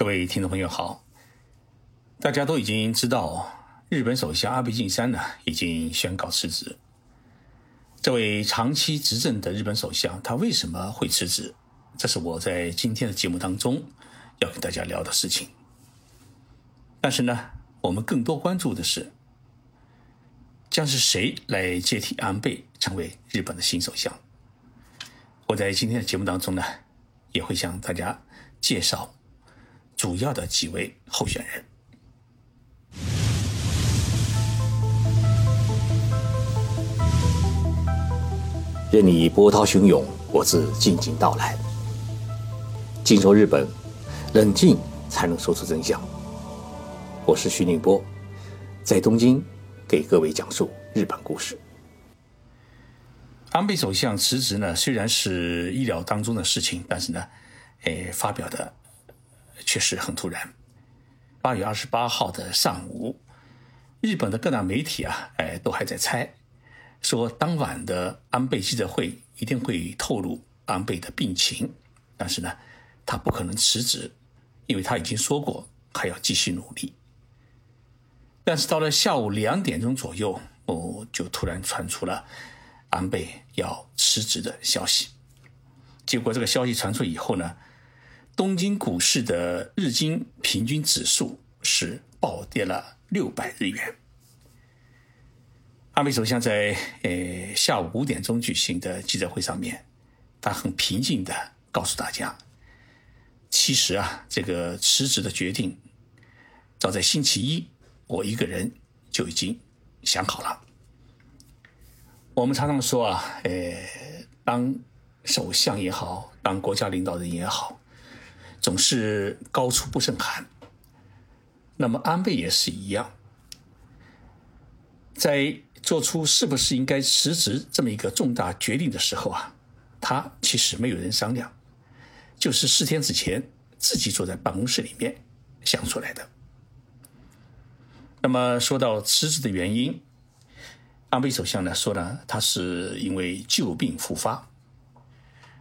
各位听众朋友好，大家都已经知道，日本首相安倍晋三呢已经宣告辞职。这位长期执政的日本首相，他为什么会辞职？这是我在今天的节目当中要跟大家聊的事情。但是呢，我们更多关注的是，将是谁来接替安倍成为日本的新首相？我在今天的节目当中呢，也会向大家介绍。主要的几位候选人，任你波涛汹涌，我自静静到来。静说日本，冷静才能说出真相。我是徐宁波，在东京给各位讲述日本故事。安倍首相辞职呢，虽然是意料当中的事情，但是呢，诶，发表的。确实很突然。八月二十八号的上午，日本的各大媒体啊，哎，都还在猜，说当晚的安倍记者会一定会透露安倍的病情，但是呢，他不可能辞职，因为他已经说过还要继续努力。但是到了下午两点钟左右，哦，就突然传出了安倍要辞职的消息。结果这个消息传出以后呢？东京股市的日经平均指数是暴跌了六百日元。安倍首相在呃下午五点钟举行的记者会上面，他很平静的告诉大家，其实啊，这个辞职的决定，早在星期一，我一个人就已经想好了。我们常常说啊，呃，当首相也好，当国家领导人也好。总是高处不胜寒。那么安倍也是一样，在做出是不是应该辞职这么一个重大决定的时候啊，他其实没有人商量，就是四天之前自己坐在办公室里面想出来的。那么说到辞职的原因，安倍首相呢说呢，他是因为旧病复发。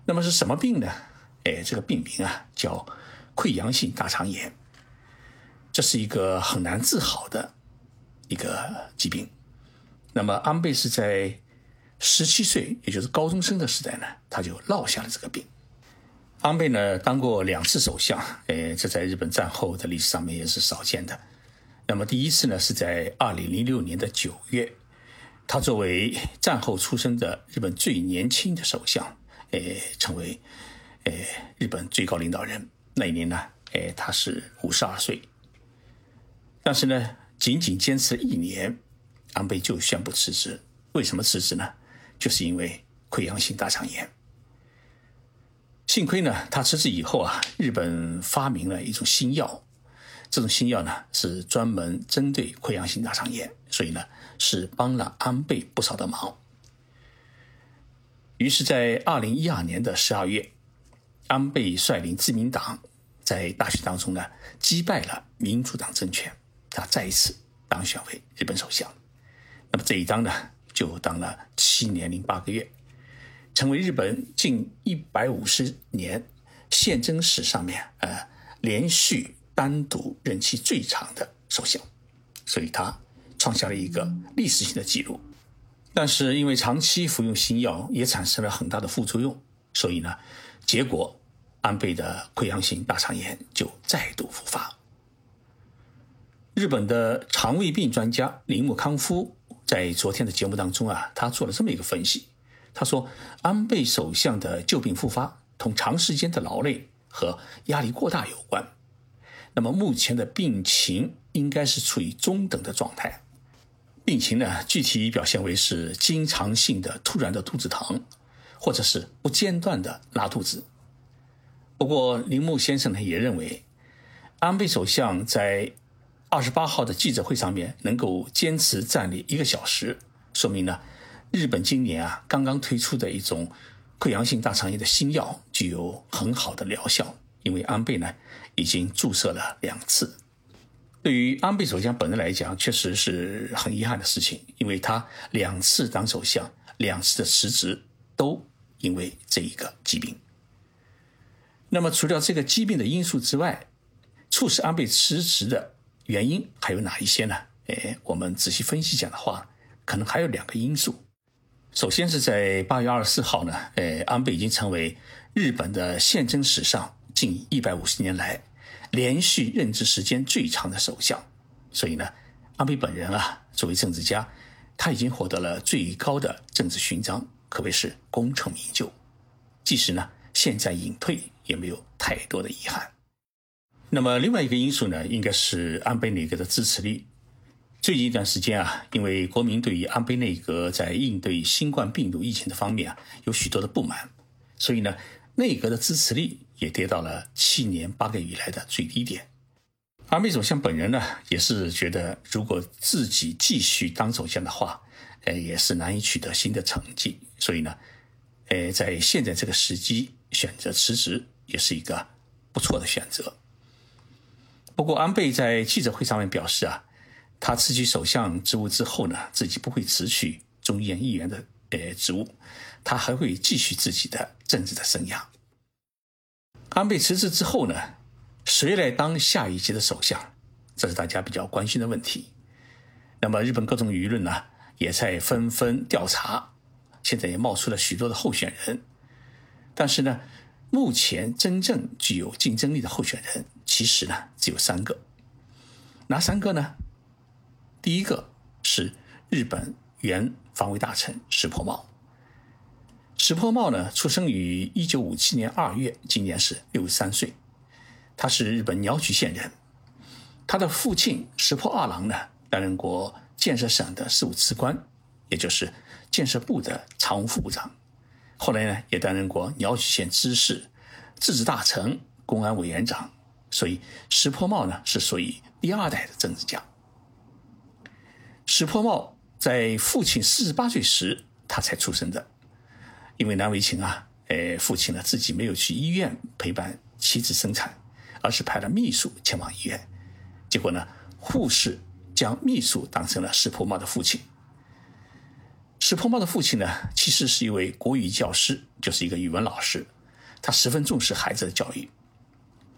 那么是什么病呢？哎，这个病名啊叫溃疡性大肠炎，这是一个很难治好的一个疾病。那么安倍是在十七岁，也就是高中生的时代呢，他就落下了这个病。安倍呢当过两次首相，哎，这在日本战后的历史上面也是少见的。那么第一次呢是在二零零六年的九月，他作为战后出生的日本最年轻的首相，哎，成为。哎，日本最高领导人那一年呢，哎，他是五十二岁。但是呢，仅仅坚持一年，安倍就宣布辞职。为什么辞职呢？就是因为溃疡性大肠炎。幸亏呢，他辞职以后啊，日本发明了一种新药，这种新药呢是专门针对溃疡性大肠炎，所以呢是帮了安倍不少的忙。于是，在二零一二年的十二月。安倍率领自民党在大选当中呢击败了民主党政权，他再一次当选为日本首相。那么这一当呢就当了七年零八个月，成为日本近一百五十年宪政史上面呃连续单独任期最长的首相，所以他创下了一个历史性的记录。但是因为长期服用新药也产生了很大的副作用，所以呢结果。安倍的溃疡性大肠炎就再度复发。日本的肠胃病专家铃木康夫在昨天的节目当中啊，他做了这么一个分析。他说，安倍首相的旧病复发同长时间的劳累和压力过大有关。那么目前的病情应该是处于中等的状态。病情呢，具体表现为是经常性的突然的肚子疼，或者是不间断的拉肚子。不过，铃木先生呢也认为，安倍首相在二十八号的记者会上面能够坚持站立一个小时，说明呢，日本今年啊刚刚推出的一种溃疡性大肠炎的新药具有很好的疗效，因为安倍呢已经注射了两次。对于安倍首相本人来讲，确实是很遗憾的事情，因为他两次当首相，两次的辞职都因为这一个疾病。那么，除掉这个疾病的因素之外，促使安倍辞职的原因还有哪一些呢？哎，我们仔细分析讲的话，可能还有两个因素。首先是在八月二十四号呢，呃，安倍已经成为日本的宪政史上近一百五十年来连续任职时间最长的首相，所以呢，安倍本人啊，作为政治家，他已经获得了最高的政治勋章，可谓是功成名就。即使呢现在隐退，也没有太多的遗憾。那么另外一个因素呢，应该是安倍内阁的支持率。最近一段时间啊，因为国民对于安倍内阁在应对新冠病毒疫情的方面啊有许多的不满，所以呢，内阁的支持率也跌到了七年八个月以来的最低点。安倍首相本人呢，也是觉得如果自己继续当首相的话，呃，也是难以取得新的成绩，所以呢，呃，在现在这个时机选择辞职也是一个不错的选择。不过，安倍在记者会上面表示啊。他辞去首相职务之后呢，自己不会辞去众议院议员的呃职务，他还会继续自己的政治的生涯。安倍辞职之后呢，谁来当下一届的首相？这是大家比较关心的问题。那么日本各种舆论呢，也在纷纷调查，现在也冒出了许多的候选人。但是呢，目前真正具有竞争力的候选人，其实呢只有三个。哪三个呢？第一个是日本原防卫大臣石破茂。石破茂呢，出生于一九五七年二月，今年是六十三岁。他是日本鸟取县人。他的父亲石破二郎呢，担任过建设省的事务次官，也就是建设部的常务副部长。后来呢，也担任过鸟取县知事、自治大臣、公安委员长。所以石破茂呢，是属于第二代的政治家。石破茂在父亲四十八岁时，他才出生的。因为难为情啊，呃，父亲呢自己没有去医院陪伴妻子生产，而是派了秘书前往医院。结果呢，护士将秘书当成了石破茂的父亲。石破茂的父亲呢，其实是一位国语教师，就是一个语文老师。他十分重视孩子的教育。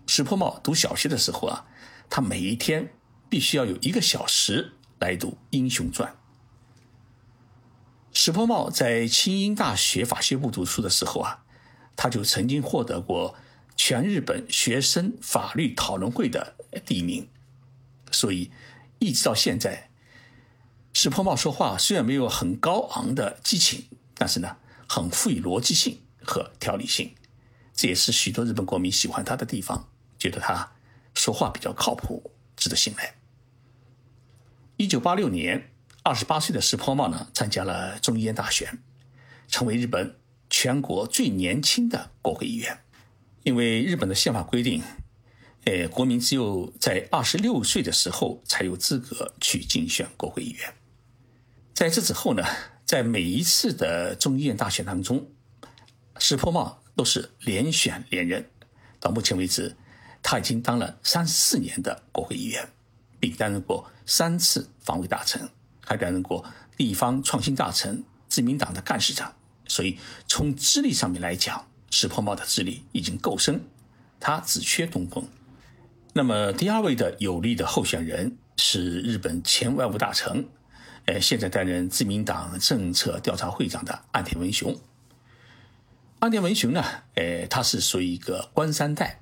石破茂读小学的时候啊，他每一天必须要有一个小时。来读《英雄传》。石破茂在清英大学法学部读书的时候啊，他就曾经获得过全日本学生法律讨论会的第一名。所以，一直到现在，石破茂说话虽然没有很高昂的激情，但是呢，很富有逻辑性和条理性。这也是许多日本国民喜欢他的地方，觉得他说话比较靠谱，值得信赖。一九八六年，二十八岁的石破茂呢，参加了众议院大选，成为日本全国最年轻的国会议员。因为日本的宪法规定，呃，国民只有在二十六岁的时候才有资格去竞选国会议员。在这之后呢，在每一次的众议院大选当中，石破茂都是连选连任。到目前为止，他已经当了三四年的国会议员。并担任过三次防卫大臣，还担任过地方创新大臣、自民党的干事长，所以从资历上面来讲，石破茂的资历已经够深，他只缺东风。那么第二位的有力的候选人是日本前外务大臣，呃，现在担任自民党政策调查会长的岸田文雄。岸田文雄呢，呃，他是属于一个官三代。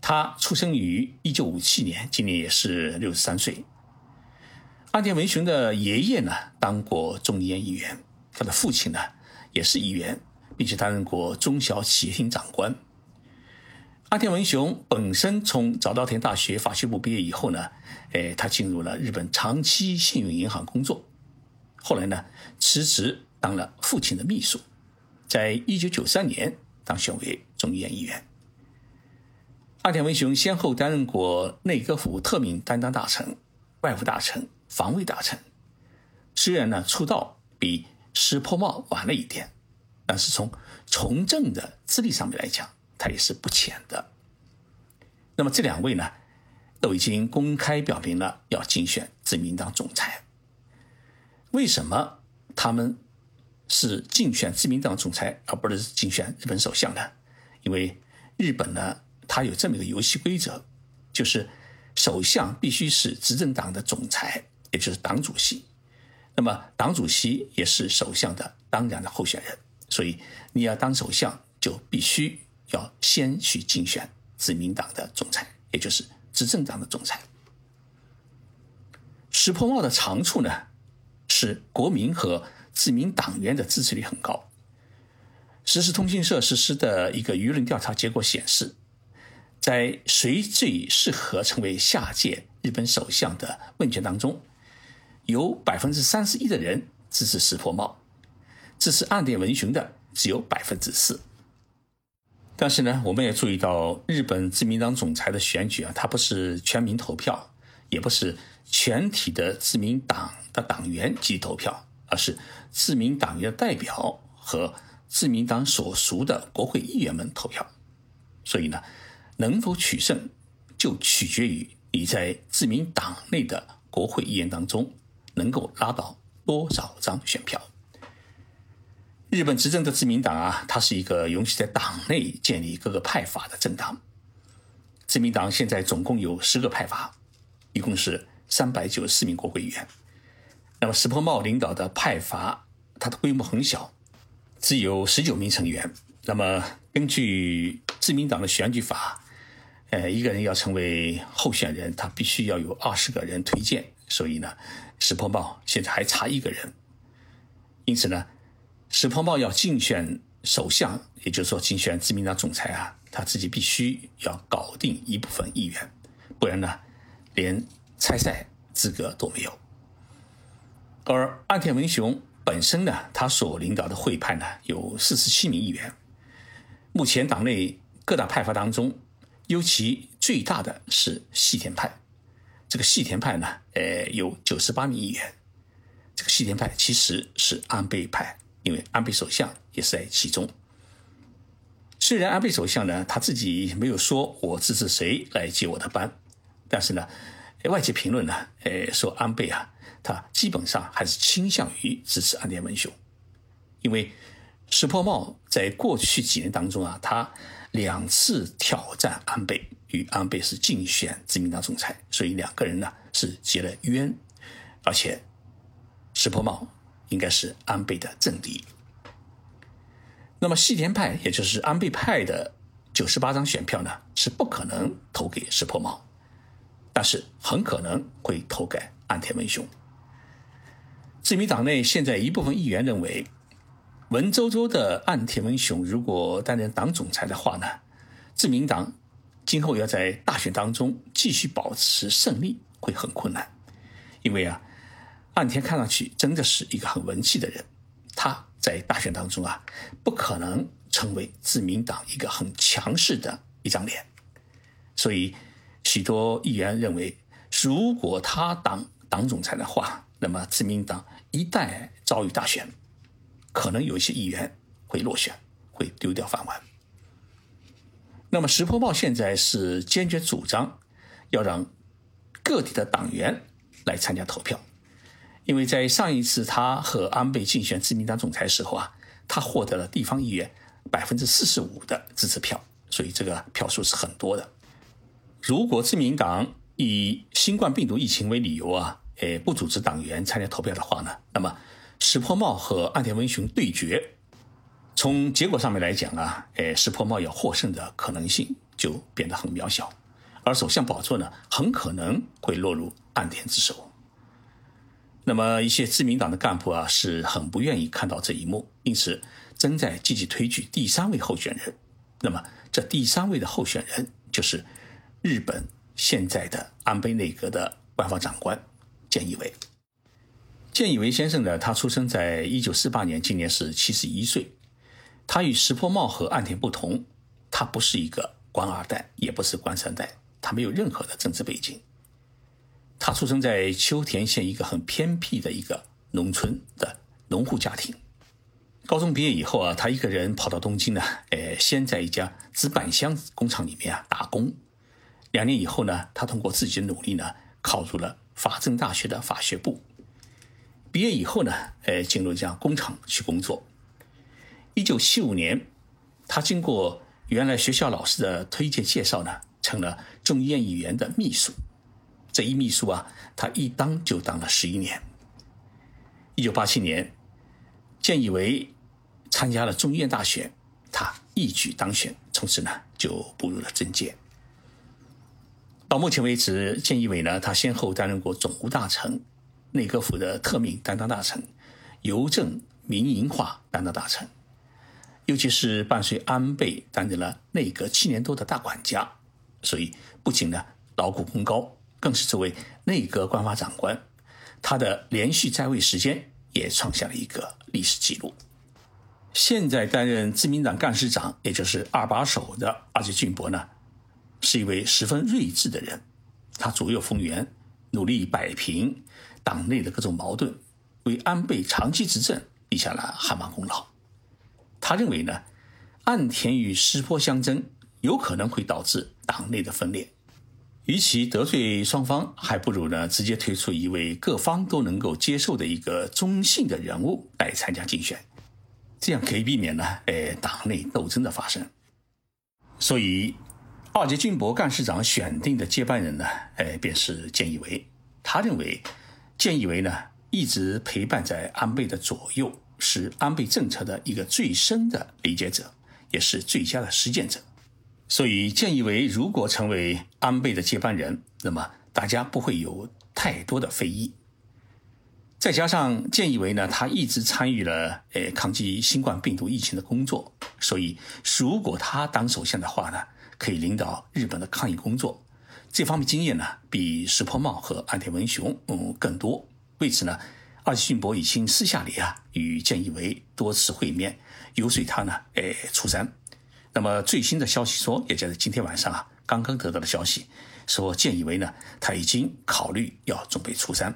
他出生于一九五七年，今年也是六十三岁。安田文雄的爷爷呢，当过众议院议员，他的父亲呢，也是议员，并且担任过中小企业厅长官。阿田文雄本身从早稻田大学法学部毕业以后呢，哎，他进入了日本长期信用银行工作，后来呢，辞职当了父亲的秘书，在一九九三年当选为众议院议员。阿田文雄先后担任过内阁府特命担当大臣、外务大臣、防卫大臣。虽然呢出道比石破茂晚了一点，但是从从政的资历上面来讲，他也是不浅的。那么这两位呢，都已经公开表明了要竞选自民党总裁。为什么他们是竞选自民党总裁，而不是竞选日本首相呢？因为日本呢。它有这么一个游戏规则，就是首相必须是执政党的总裁，也就是党主席。那么党主席也是首相的当然的候选人，所以你要当首相，就必须要先去竞选自民党的总裁，也就是执政党的总裁。石破茂的长处呢，是国民和自民党员的支持率很高。时事通讯社实施的一个舆论调查结果显示，在谁最适合成为下届日本首相的问卷当中。有百分之三十一的人支持石破茂，支持岸田文雄的只有百分之四。但是呢，我们也注意到，日本自民党总裁的选举啊，它不是全民投票，也不是全体的自民党的党员集投票，而是自民党员的代表和自民党所属的国会议员们投票。所以呢，能否取胜，就取决于你在自民党内的国会议员当中。能够拉到多少张选票？日本执政的自民党啊，它是一个允许在党内建立各个派阀的政党。自民党现在总共有十个派阀，一共是三百九十四名国会议员。那么石破茂领导的派阀，它的规模很小，只有十九名成员。那么根据自民党的选举法，呃，一个人要成为候选人，他必须要有二十个人推荐。所以呢。石破茂现在还差一个人，因此呢，石破茂要竞选首相，也就是说竞选自民党总裁啊，他自己必须要搞定一部分议员，不然呢，连参赛资格都没有。而岸田文雄本身呢，他所领导的会派呢有四十七名议员，目前党内各大派阀当中，尤其最大的是细田派。这个细田派呢，呃，有九十八名议员。这个细田派其实是安倍派，因为安倍首相也是在其中。虽然安倍首相呢，他自己没有说我支持谁来接我的班，但是呢，外界评论呢，呃，说安倍啊，他基本上还是倾向于支持安田文雄，因为石破茂在过去几年当中啊，他两次挑战安倍。与安倍是竞选自民党总裁，所以两个人呢是结了冤，而且石破茂应该是安倍的政敌。那么细田派，也就是安倍派的九十八张选票呢，是不可能投给石破茂，但是很可能会投给岸田文雄。自民党内现在一部分议员认为，文绉绉的岸田文雄如果担任党总裁的话呢，自民党。今后要在大选当中继续保持胜利会很困难，因为啊，岸田看上去真的是一个很文气的人，他在大选当中啊，不可能成为自民党一个很强势的一张脸，所以许多议员认为，如果他当党总裁的话，那么自民党一旦遭遇大选，可能有一些议员会落选，会丢掉饭碗。那么石破茂现在是坚决主张要让各地的党员来参加投票，因为在上一次他和安倍竞选自民党总裁时候啊，他获得了地方议员百分之四十五的支持票，所以这个票数是很多的。如果自民党以新冠病毒疫情为理由啊，诶不组织党员参加投票的话呢，那么石破茂和岸田文雄对决。从结果上面来讲啊，诶，石破茂要获胜的可能性就变得很渺小，而首相宝座呢，很可能会落入岸田之手。那么一些自民党的干部啊，是很不愿意看到这一幕，因此正在积极推举第三位候选人。那么这第三位的候选人就是日本现在的安倍内阁的官方长官菅义伟。菅义伟先生呢，他出生在一九四八年，今年是七十一岁。他与石破茂和岸田不同，他不是一个官二代，也不是官三代，他没有任何的政治背景。他出生在秋田县一个很偏僻的一个农村的农户家庭。高中毕业以后啊，他一个人跑到东京呢，呃，先在一家纸板箱工厂里面啊打工。两年以后呢，他通过自己的努力呢，考入了法政大学的法学部。毕业以后呢，呃，进入一家工厂去工作。一九七五年，他经过原来学校老师的推荐介绍呢，成了众议院议员的秘书。这一秘书啊，他一当就当了十一年。一九八七年，建义为参加了众议院大选，他一举当选，从此呢就步入了政界。到目前为止，建义伟呢，他先后担任过总务大臣、内阁府的特命担当大臣、邮政民营化担当大臣，尤其是伴随安倍担任了内阁七年多的大管家，所以不仅呢劳苦功高。更是作为内阁官方长官，他的连续在位时间也创下了一个历史记录。现在担任自民党干事长，也就是二把手的阿杰俊博呢，是一位十分睿智的人。他左右逢源，努力摆平党内的各种矛盾，为安倍长期执政立下了汗马功劳。他认为呢，岸田与石破相争有可能会导致党内的分裂。与其得罪双方，还不如呢直接推出一位各方都能够接受的一个中性的人物来参加竞选，这样可以避免呢，呃，党内斗争的发生。所以，二阶俊博干事长选定的接班人呢，呃，便是菅义伟。他认为，菅义伟呢一直陪伴在安倍的左右，是安倍政策的一个最深的理解者，也是最佳的实践者。所以，建议为如果成为安倍的接班人，那么大家不会有太多的非议。再加上建议为呢，他一直参与了呃抗击新冠病毒疫情的工作，所以如果他当首相的话呢，可以领导日本的抗疫工作，这方面经验呢比石破茂和岸田文雄嗯更多。为此呢，二阶俊博已经私下里啊与建议为多次会面，游说他呢诶出山。那么最新的消息说，也就是今天晚上啊，刚刚得到的消息，说建议为呢，他已经考虑要准备出山。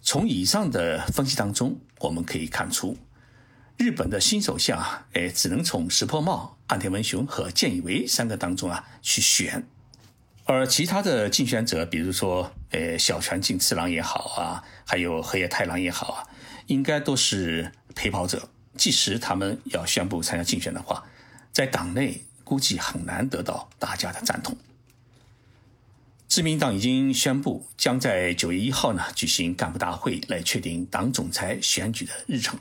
从以上的分析当中，我们可以看出，日本的新首相啊，哎，只能从石破茂、岸田文雄和建议为三个当中啊去选，而其他的竞选者，比如说，呃，小泉进次郎也好啊，还有河野太郎也好啊，应该都是陪跑者。即使他们要宣布参加竞选的话，在党内估计很难得到大家的赞同。自民党已经宣布将在九月一号呢举行干部大会来确定党总裁选举的日程。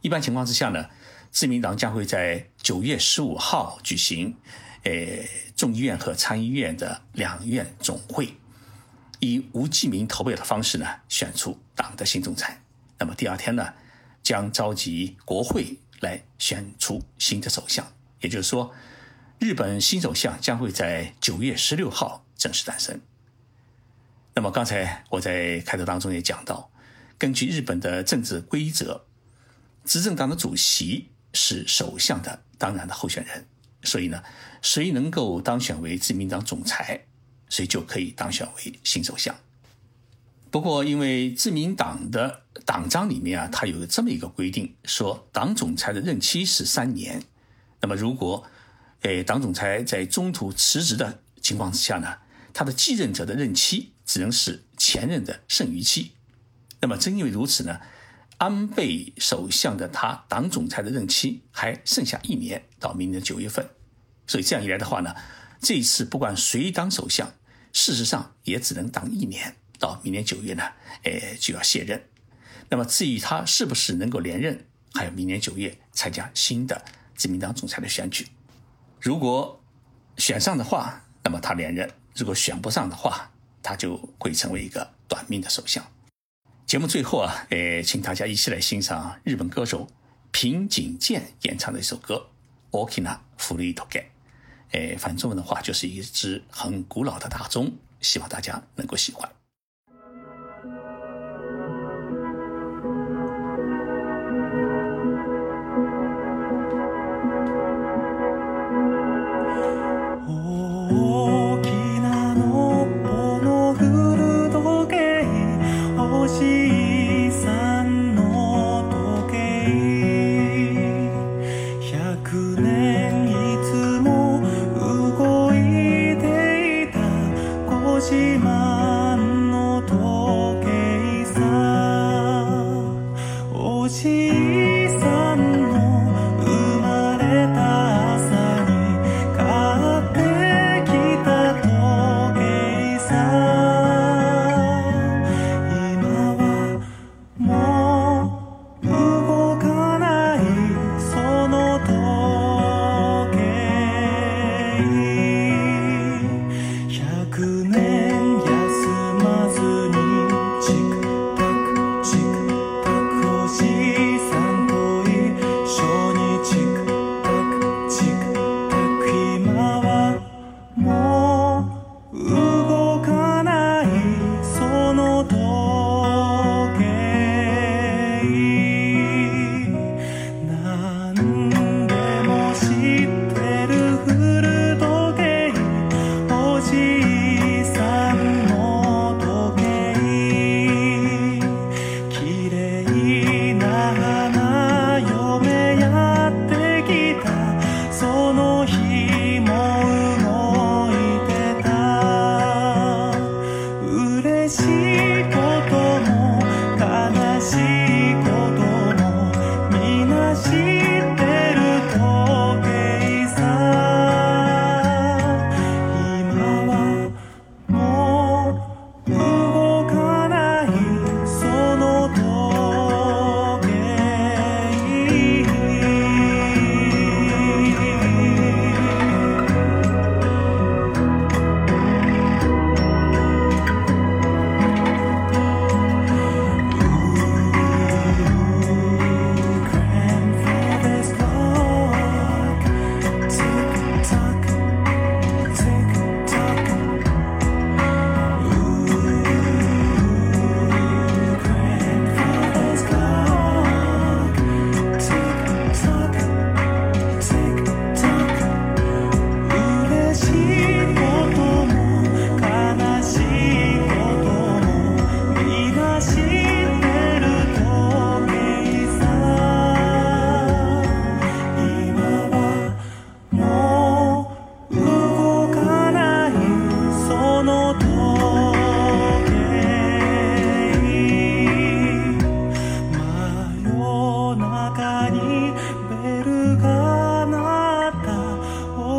一般情况之下呢，自民党将会在九月十五号举行，呃，众议院和参议院的两院总会，以无记名投票的方式呢选出党的新总裁。那么第二天呢，将召集国会来选出新的首相。也就是说，日本新首相将会在九月十六号正式诞生。那么刚才我在开头当中也讲到，根据日本的政治规则，执政党的主席是首相的当然的候选人，所以呢，谁能够当选为自民党总裁，谁就可以当选为新首相。不过，因为自民党的党章里面啊，它有这么一个规定，说党总裁的任期是三年。那么，如果，诶，党总裁在中途辞职的情况之下呢，他的继任者的任期只能是前任的剩余期。那么，正因为如此呢，安倍首相的他党总裁的任期还剩下一年，到明年九月份。所以这样一来的话呢，这一次不管谁当首相，事实上也只能当一年，到明年九月呢，诶，就要卸任。那么，至于他是不是能够连任，还有明年九月参加新的。自民党总裁的选举，如果选上的话，那么他连任；如果选不上的话，他就会成为一个短命的首相。节目最后啊，呃，请大家一起来欣赏日本歌手平井健演唱的一首歌《Okina Furuitoge》。呃，翻中文的话就是一支很古老的大钟，希望大家能够喜欢。Oh, que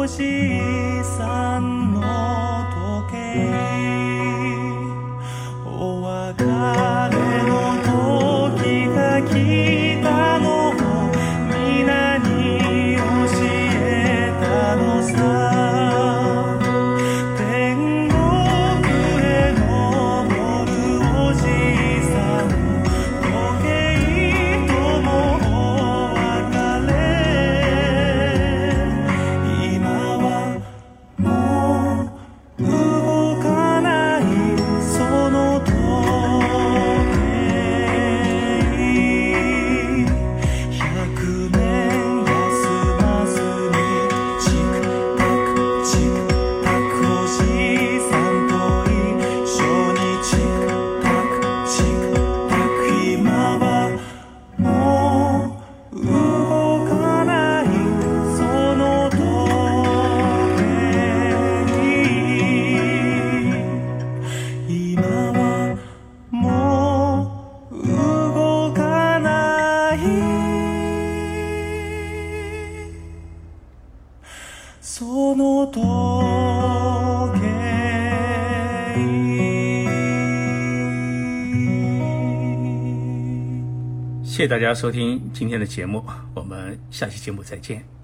星さんの時計。谢谢大家收听今天的节目我们下期节目再见。